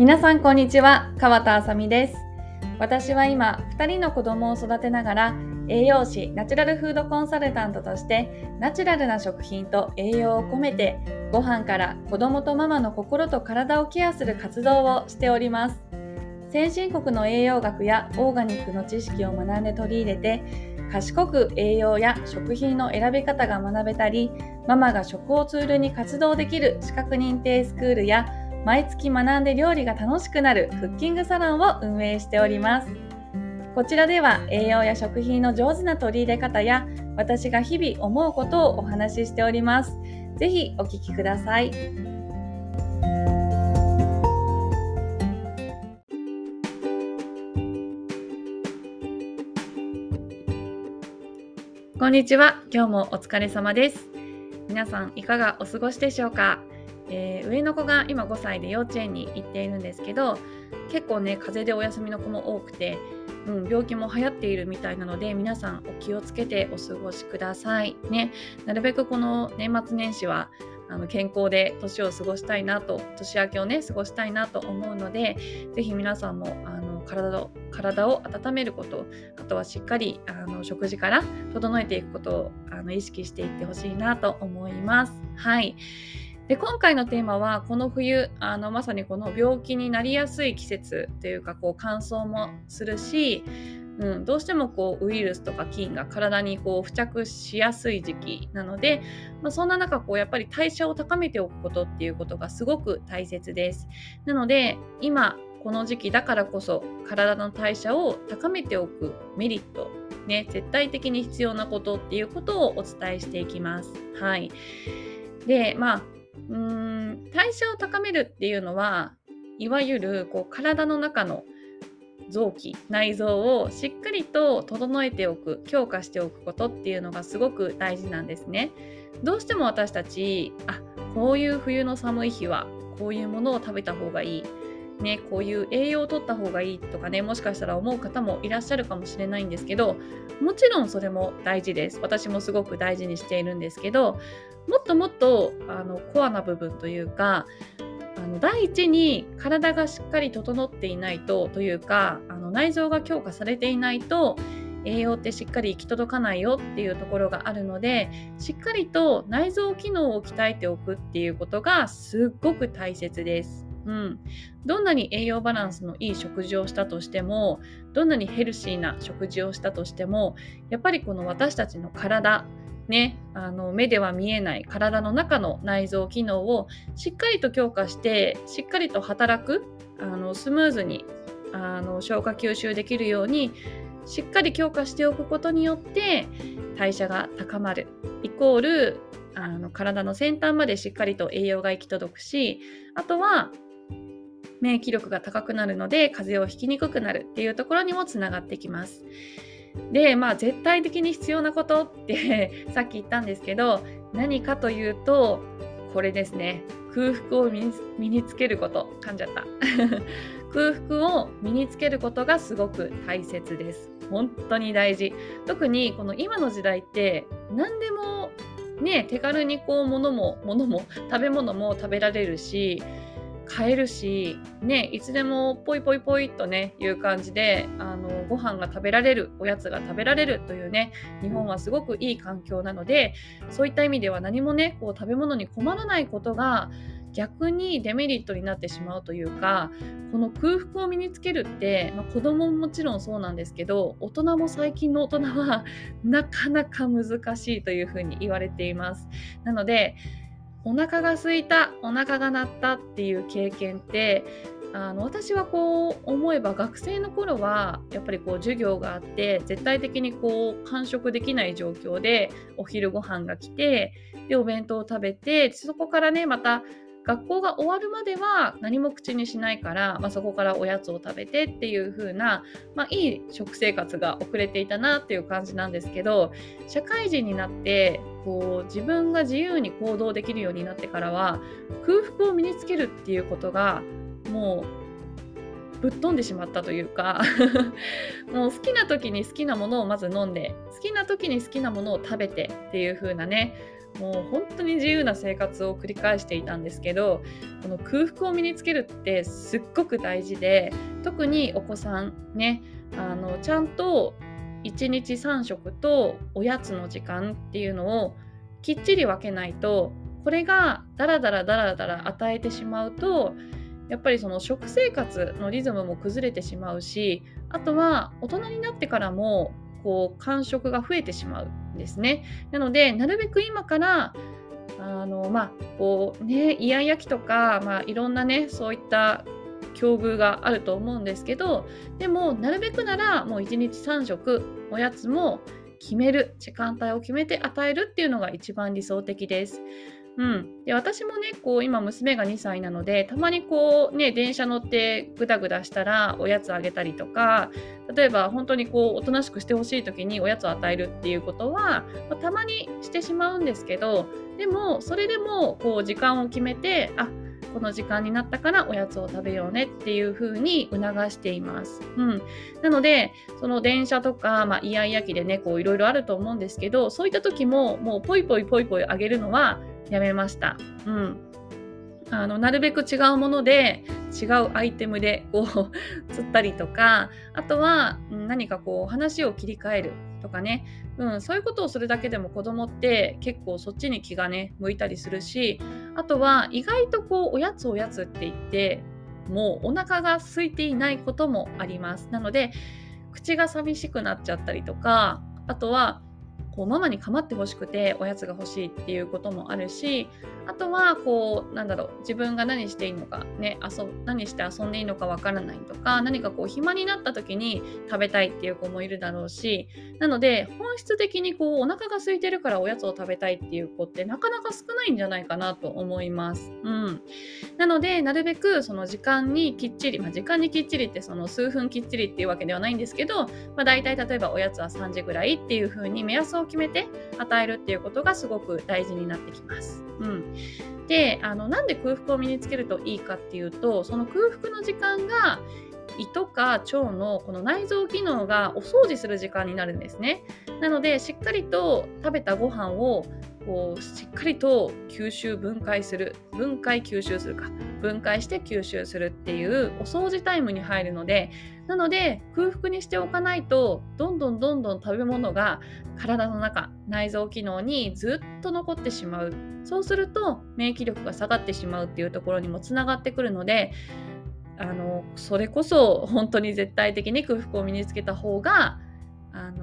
皆さんこんにちは。川田あさみです。私は今2人の子供を育てながら栄養士ナチュラルフードコンサルタントとしてナチュラルな食品と栄養を込めてご飯から子供とママの心と体をケアする活動をしております。先進国の栄養学やオーガニックの知識を学んで取り入れて賢く栄養や食品の選び方が学べたりママが食をツールに活動できる資格認定スクールや毎月学んで料理が楽しくなるクッキングサロンを運営しております。こちらでは栄養や食品の上手な取り入れ方や私が日々思うことをお話ししております。ぜひお聞きください。こんにちは。今日もお疲れ様です。皆さんいかがお過ごしでしょうか？えー、上の子が今5歳で幼稚園に行っているんですけど結構ね風邪でお休みの子も多くて、うん、病気も流行っているみたいなので皆さんお気をつけてお過ごしください。ね。なるべくこの年末年始はあの健康で年を過ごしたいなと年明けをね過ごしたいなと思うので是非皆さんもあの体を体を温めることあとはしっかりあの食事から整えていくことをあの意識していってほしいなと思います。はい。で今回のテーマはこの冬あのまさにこの病気になりやすい季節というかこう乾燥もするし、うん、どうしてもこうウイルスとか菌が体にこう付着しやすい時期なので、まあ、そんな中こうやっぱり代謝を高めておくことっていうことがすごく大切です。なので今この時期だからこそ体の代謝を高めておくメリットね、絶対的に必要なことっていうことをお伝えしていきます。はい。で、まあ、うーん代謝を高めるっていうのはいわゆるこう体の中の臓器内臓をしっかりと整えておく強化しておくことっていうのがすごく大事なんですね。どうしても私たちあこういう冬の寒い日はこういうものを食べた方がいいね、こういう栄養を取った方がいいとかねもしかしたら思う方もいらっしゃるかもしれないんですけどもちろんそれも大事です私もすごく大事にしているんですけどもっともっとあのコアな部分というかあの第一に体がしっかり整っていないとというかあの内臓が強化されていないと栄養ってしっかり行き届かないよっていうところがあるのでしっかりと内臓機能を鍛えておくっていうことがすっごく大切です。うん、どんなに栄養バランスのいい食事をしたとしてもどんなにヘルシーな食事をしたとしてもやっぱりこの私たちの体ね、あの目では見えない体の中の内臓機能をしっかりと強化してしっかりと働くあのスムーズにあの消化吸収できるようにしっかり強化しておくことによって代謝が高まるイコールあの体の先端までしっかりと栄養が行き届くしあとは免疫力が高くなるので風邪をひきにくくなるっていうところにもつながってきます。でまあ絶対的に必要なことって さっき言ったんですけど何かというとこれですね。空腹を身につけること。噛んじゃった。空腹を身につけることがすごく大切です。本当に大事。特にこの今の時代って何でもね手軽にこう物も物も食べ物も食べられるし買えるし、ね、いつでもポイポイポイとね、いう感じで、あの、ご飯が食べられる、おやつが食べられるというね、日本はすごくいい環境なので、そういった意味では何もね、こう食べ物に困らないことが、逆にデメリットになってしまうというかこの空腹を身につけるって、まあ、子供ももちろんそうなんですけど大人も最近の大人はなかなか難しいというふうに言われています。なのでお腹が空いたお腹が鳴ったっていう経験ってあの私はこう思えば学生の頃はやっぱりこう授業があって絶対的にこう完食できない状況でお昼ご飯が来てでお弁当を食べてそこからねまた学校が終わるまでは何も口にしないから、まあ、そこからおやつを食べてっていう風な、まあ、いい食生活が遅れていたなっていう感じなんですけど社会人になってこう自分が自由に行動できるようになってからは空腹を身につけるっていうことがもうぶっ飛んでしまったというか もう好きな時に好きなものをまず飲んで好きな時に好きなものを食べてっていう風なねもう本当に自由な生活を繰り返していたんですけどこの空腹を身につけるってすっごく大事で特にお子さんねあのちゃんと1日3食とおやつの時間っていうのをきっちり分けないとこれがダラダラダラダラ与えてしまうとやっぱりその食生活のリズムも崩れてしまうしあとは大人になってからもこう間食が増えてしまう。ですね。なのでなるべく今からあのまあこうねイヤイヤ期とか、まあ、いろんなねそういった境遇があると思うんですけどでもなるべくならもう1日3食おやつも決める時間帯を決めて与えるっていうのが一番理想的です。うん、で私もねこう今娘が2歳なのでたまにこうね電車乗ってグダグダしたらおやつあげたりとか例えば本当にこうおとなしくしてほしい時におやつを与えるっていうことは、まあ、たまにしてしまうんですけどでもそれでもこう時間を決めてあこの時間になったからおやつを食べようねっていう風に促しています。うん、なのでその電車とか、まあ、イヤイヤ期でねこういろいろあると思うんですけどそういった時ももうポイポイポイポイあげるのはやめました。うん。あのなるべく違うもので違うアイテムでこう 釣ったりとかあとは何かこう話を切り替えるとかね、うん、そういうことをするだけでも子供って結構そっちに気がね向いたりするしあとは意外とこうおやつおやつって言ってもうお腹が空いていないこともありますなので口が寂しくなっちゃったりとかあとはこうママに構ってほしくておやつが欲しいっていうこともあるしあとはこうなんだろう自分が何していいのかね遊何して遊んでいいのかわからないとか何かこう暇になった時に食べたいっていう子もいるだろうしなので本質的にこうお腹が空いてるからおやつを食べたいっていう子ってなかなか少ないんじゃないかなと思います。うん、なのでなるべくその時間にきっちり、まあ、時間にきっちりってその数分きっちりっていうわけではないんですけど、まあ、大体例えばおやつは3時ぐらいっていう風に目安をを決めて与えるっていうことがすごく大事になってきます。うん、であのなんで空腹を身につけるといいかっていうとその空腹の時間が胃とか腸のこの内臓機能がお掃除する時間になるんですね。なのでしっかりと食べたご飯をこうしっかりと吸収分解する分解吸収するか分解して吸収するっていうお掃除タイムに入るのでなので空腹にしておかないとどんどんどんどん食べ物が体の中内臓機能にずっと残ってしまう。そうすると免疫力が下がってしまうっていうところにもつながってくるのであのそれこそ本当に絶対的に空腹を身につけた方が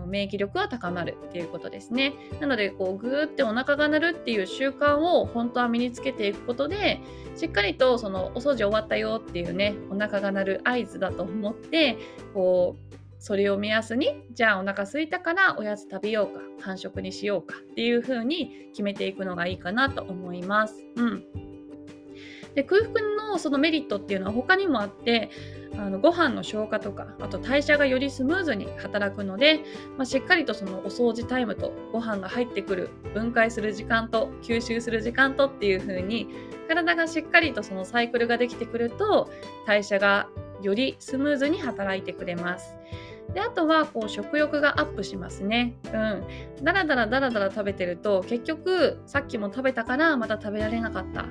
免疫力は高まるっていうことですね。なのでこうグーってお腹が鳴るっていう習慣を本当は身につけていくことでしっかりとそのお掃除終わったよっていうねお腹が鳴る合図だと思ってこうそれを目安にじゃあお腹空いたからおやつ食べようか完食にしようかっていう風に決めていくのがいいかなと思います。うんで空腹のそのメリットっていうのは他にもあってあのご飯の消化とかあと代謝がよりスムーズに働くので、まあ、しっかりとそのお掃除タイムとご飯が入ってくる分解する時間と吸収する時間とっていう風に体がしっかりとそのサイクルができてくると代謝がよりスムーズに働いてくれます。であとはこう食欲がアップしますね。うん。だらだらだらだら食べてると結局さっきも食べたからまた食べられなかった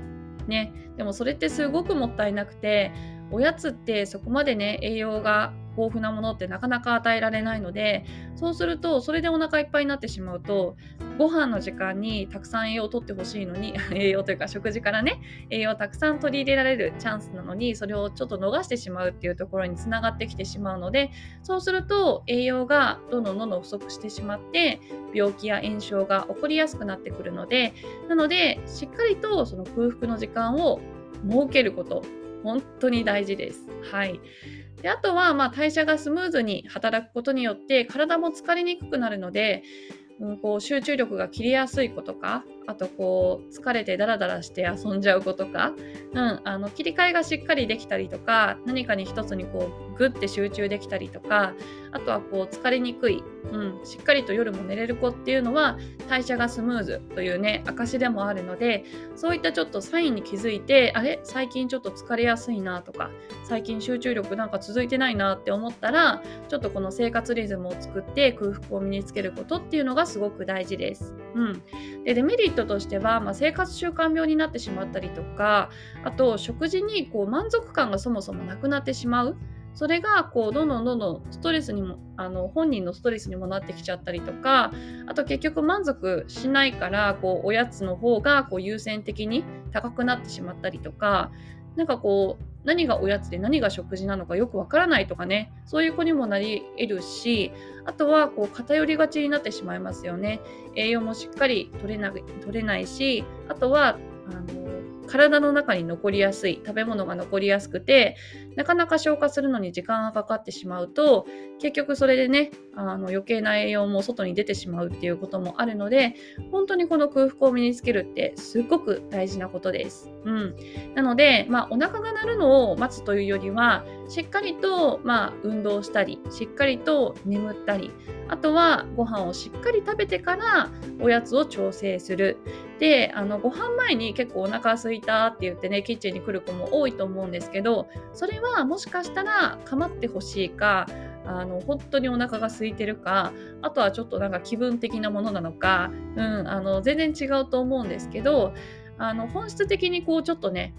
ね、でもそれってすごくもったいなくておやつってそこまでね栄養が豊富なものってなかなか与えられないのでそうするとそれでお腹いっぱいになってしまうとご飯の時間にたくさん栄養をとってほしいのに 栄養というか食事からね栄養をたくさん取り入れられるチャンスなのにそれをちょっと逃してしまうっていうところにつながってきてしまうのでそうすると栄養がどんどんどんどん不足してしまって病気や炎症が起こりやすくなってくるのでなのでしっかりとその空腹の時間を設けること。本当に大事です。はい。であとは、まあ、代謝がスムーズに働くことによって体も疲れにくくなるので、うん、こう集中力が切れやすいことかあとこう疲れてダラダラして遊んじゃう子とか、うん、あの切り替えがしっかりできたりとか何かに一つにこうグッて集中できたりとかあとはこう疲れにくい、うん、しっかりと夜も寝れる子っていうのは代謝がスムーズというね証でもあるのでそういったちょっとサインに気づいてあれ？最近ちょっと疲れやすいなとか最近集中力なんか続いてないなって思ったらちょっとこの生活リズムを作って空腹を身につけることっていうのがすごく大事です。うん、でデメリッ人としては、まあ、生活習慣病になってしまったりとかあと食事にこう満足感がそもそもなくなってしまう。それがこうどんどんどんどんストレスにもあの本人のストレスにもなってきちゃったりとかあと結局満足しないからこうおやつの方がこう優先的に高くなってしまったりとかなんかこう何がおやつで何が食事なのかよくわからないとかねそういう子にもなり得るしあとはこう偏りがちになってしまいますよね。栄養もしっかり取れな取れないしあとはあの体の中に残りやすい食べ物が残りやすくてなかなか消化するのに時間がかかってしまうと結局それでねあの余計な栄養も外に出てしまうっていうこともあるので本当にこの空腹を身につけるってすごく大事なことです。うん、なので、まあ、お腹が鳴るのを待つというよりはしっかりと、まあ、運動したりしっかりと眠ったりあとはご飯をしっかり食べてからおやつを調整する。であのご飯前に結構お腹空いたって言ってねキッチンに来る子も多いと思うんですけどそれはもしかしたら構ってほしいかあの本当にお腹が空いてるかあとはちょっとなんか気分的なものなのか、うん、あの全然違うと思うんですけどあの本質的にこうちょっとね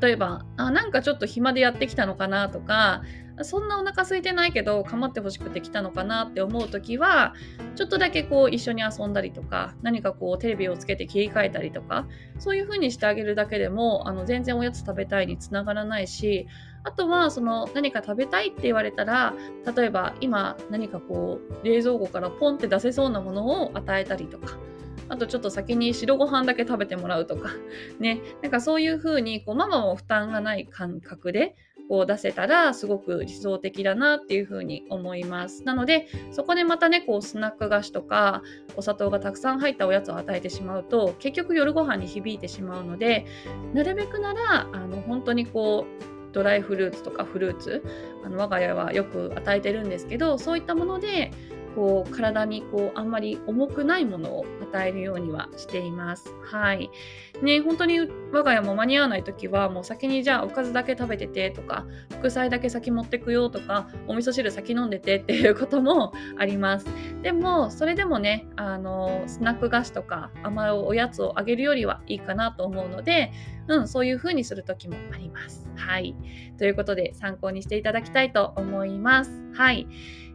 例えばあなんかちょっと暇でやってきたのかなとかそんなお腹空いてないけど構ってほしくて来たのかなって思う時はちょっとだけこう一緒に遊んだりとか何かこうテレビをつけて切り替えたりとかそういう風にしてあげるだけでもあの全然おやつ食べたいにつながらないしあとはその何か食べたいって言われたら例えば今何かこう冷蔵庫からポンって出せそうなものを与えたりとかあとちょっと先に白ご飯だけ食べてもらうとかね。なんかそういう風にこうママも負担がない感覚でこう出せたらすごく理想的だなっていうふうに思います。なのでそこでまたねこうスナック菓子とかお砂糖がたくさん入ったおやつを与えてしまうと結局夜ご飯に響いてしまうのでなるべくならあの本当にこうドライフルーツとかフルーツあの我が家はよく与えてるんですけどそういったものでこう体にこうあんまり重くないものを与えるようにはしています。はい。ね、本当に我が家も間に合わない時はもう先にじゃあおかずだけ食べててとか副菜だけ先持ってくよとかお味噌汁先飲んでてっていうこともあります。でもそれでもねあのスナック菓子とか甘いおやつをあげるよりはいいかなと思うので、うん、そういう風にする時もあります。はい。ということで参考にしていただきたいと思います。はい。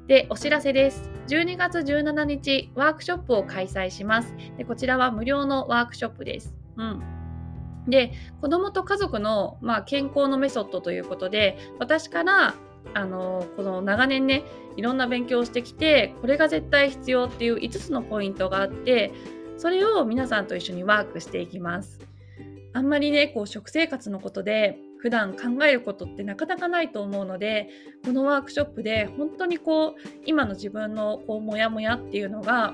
で、お知らせです。12月17日、ワークショップを開催します。でこちらは無料のワークショップです。うん。で、子供と家族の、まあ、健康のメソッドということで、私からあのこの長年ねいろんな勉強をしてきてこれが絶対必要っていう5つのポイントがあってそれを皆さんと一緒にワークしていきます。あんまりねこう食生活のことで普段考えることってなかなかないと思うのでこのワークショップで本当にこう今の自分のこうモヤモヤっていうのが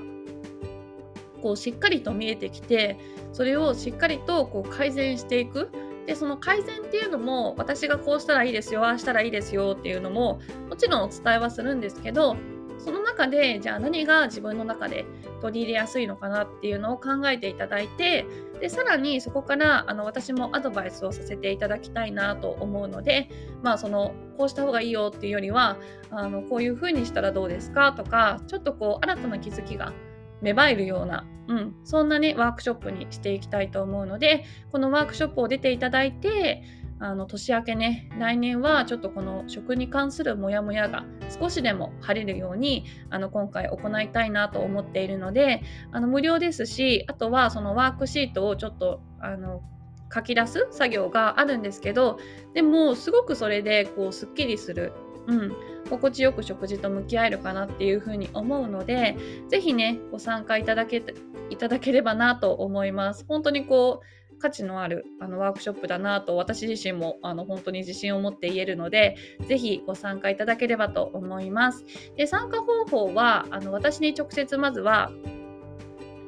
こうしっかりと見えてきてそれをしっかりとこう改善していく。でその改善っていうのも私がこうしたらいいですよああしたらいいですよっていうのももちろんお伝えはするんですけどその中でじゃあ何が自分の中で取り入れやすいのかなっていうのを考えていただいてでさらにそこからあの私もアドバイスをさせていただきたいなと思うのでまあそのこうした方がいいよっていうよりはあのこういう風にしたらどうですかとかちょっとこう新たな気づきが芽生えるような、うん、そんなねワークショップにしていきたいと思うのでこのワークショップを出ていただいてあの年明けね来年はちょっとこの食に関するモヤモヤが少しでも晴れるようにあの今回行いたいなと思っているのであの無料ですしあとはそのワークシートをちょっとあの書き出す作業があるんですけどでもすごくそれでこうすっきりする、うん、心地よく食事と向き合えるかなっていうふうに思うので是非ねご参加いただけいただければなと思います。本当にこう価値のあるあのワークショップだなと私自身もあの本当に自信を持って言えるのでぜひご参加いただければと思います。で参加方法はあの私に直接まずは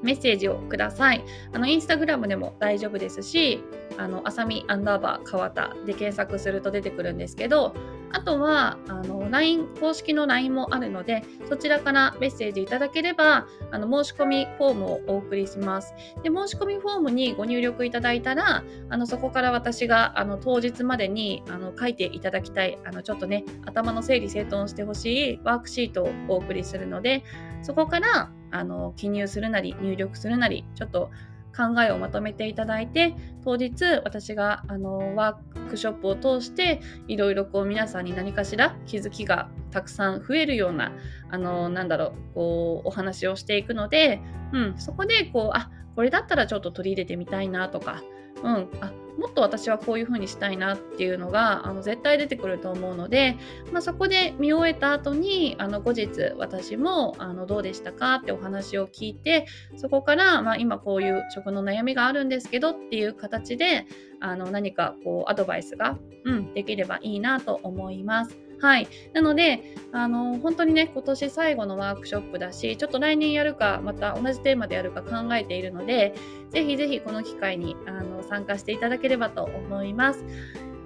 メッセージをください。あのインスタグラムでも大丈夫ですし、あの、あさみアンダーバー川田で検索すると出てくるんですけど、あとは、あの、LINE、公式の LINE もあるので、そちらからメッセージいただければ、あの、申し込みフォームをお送りします。で、申し込みフォームにご入力いただいたら、あの、そこから私が、あの、当日までに、あの、書いていただきたい、あの、ちょっとね、頭の整理整頓してほしいワークシートをお送りするので、そこから、あの記入するなり入力するなりちょっと考えをまとめていただいて当日私があのワークショップを通していろいろこう皆さんに何かしら気づきがたくさん増えるようなあのなんだろうこうお話をしていくので、うん、そこでこうあこれだったらちょっと取り入れてみたいなとか、うん、あもっと私はこういう風にしたいなっていうのがあの絶対出てくると思うので、まあ、そこで見終えた後にあの後日私もあのどうでしたかってお話を聞いてそこから、まあ、今こういう食の悩みがあるんですけどっていう形であの何かこうアドバイスが、うん、できればいいなと思います。はい。なので、あの、本当にね、今年最後のワークショップだし、ちょっと来年やるか、また同じテーマでやるか考えているので、ぜひぜひこの機会にあの参加していただければと思います。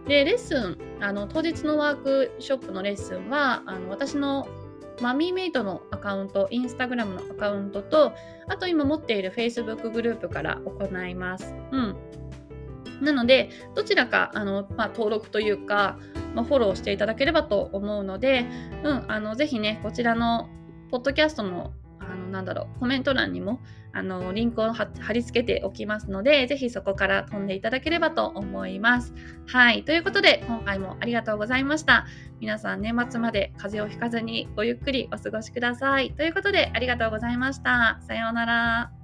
で、レッスン、あの、当日のワークショップのレッスンは、あの私のマミーメイトのアカウント、インスタグラムのアカウントと、あと今持っている Facebook グループから行います。うん。なので、どちらかあの、まあ、登録というか、まあ、フォローしていただければと思うので、うん、あのぜひね、こちらのポッドキャストのあのなんだろうコメント欄にもあのリンクを貼り付けておきますので、ぜひそこから飛んでいただければと思います。はい。ということで、今回もありがとうございました。皆さん、年末まで風邪をひかずにごゆっくりお過ごしください。ということで、ありがとうございました。さようなら。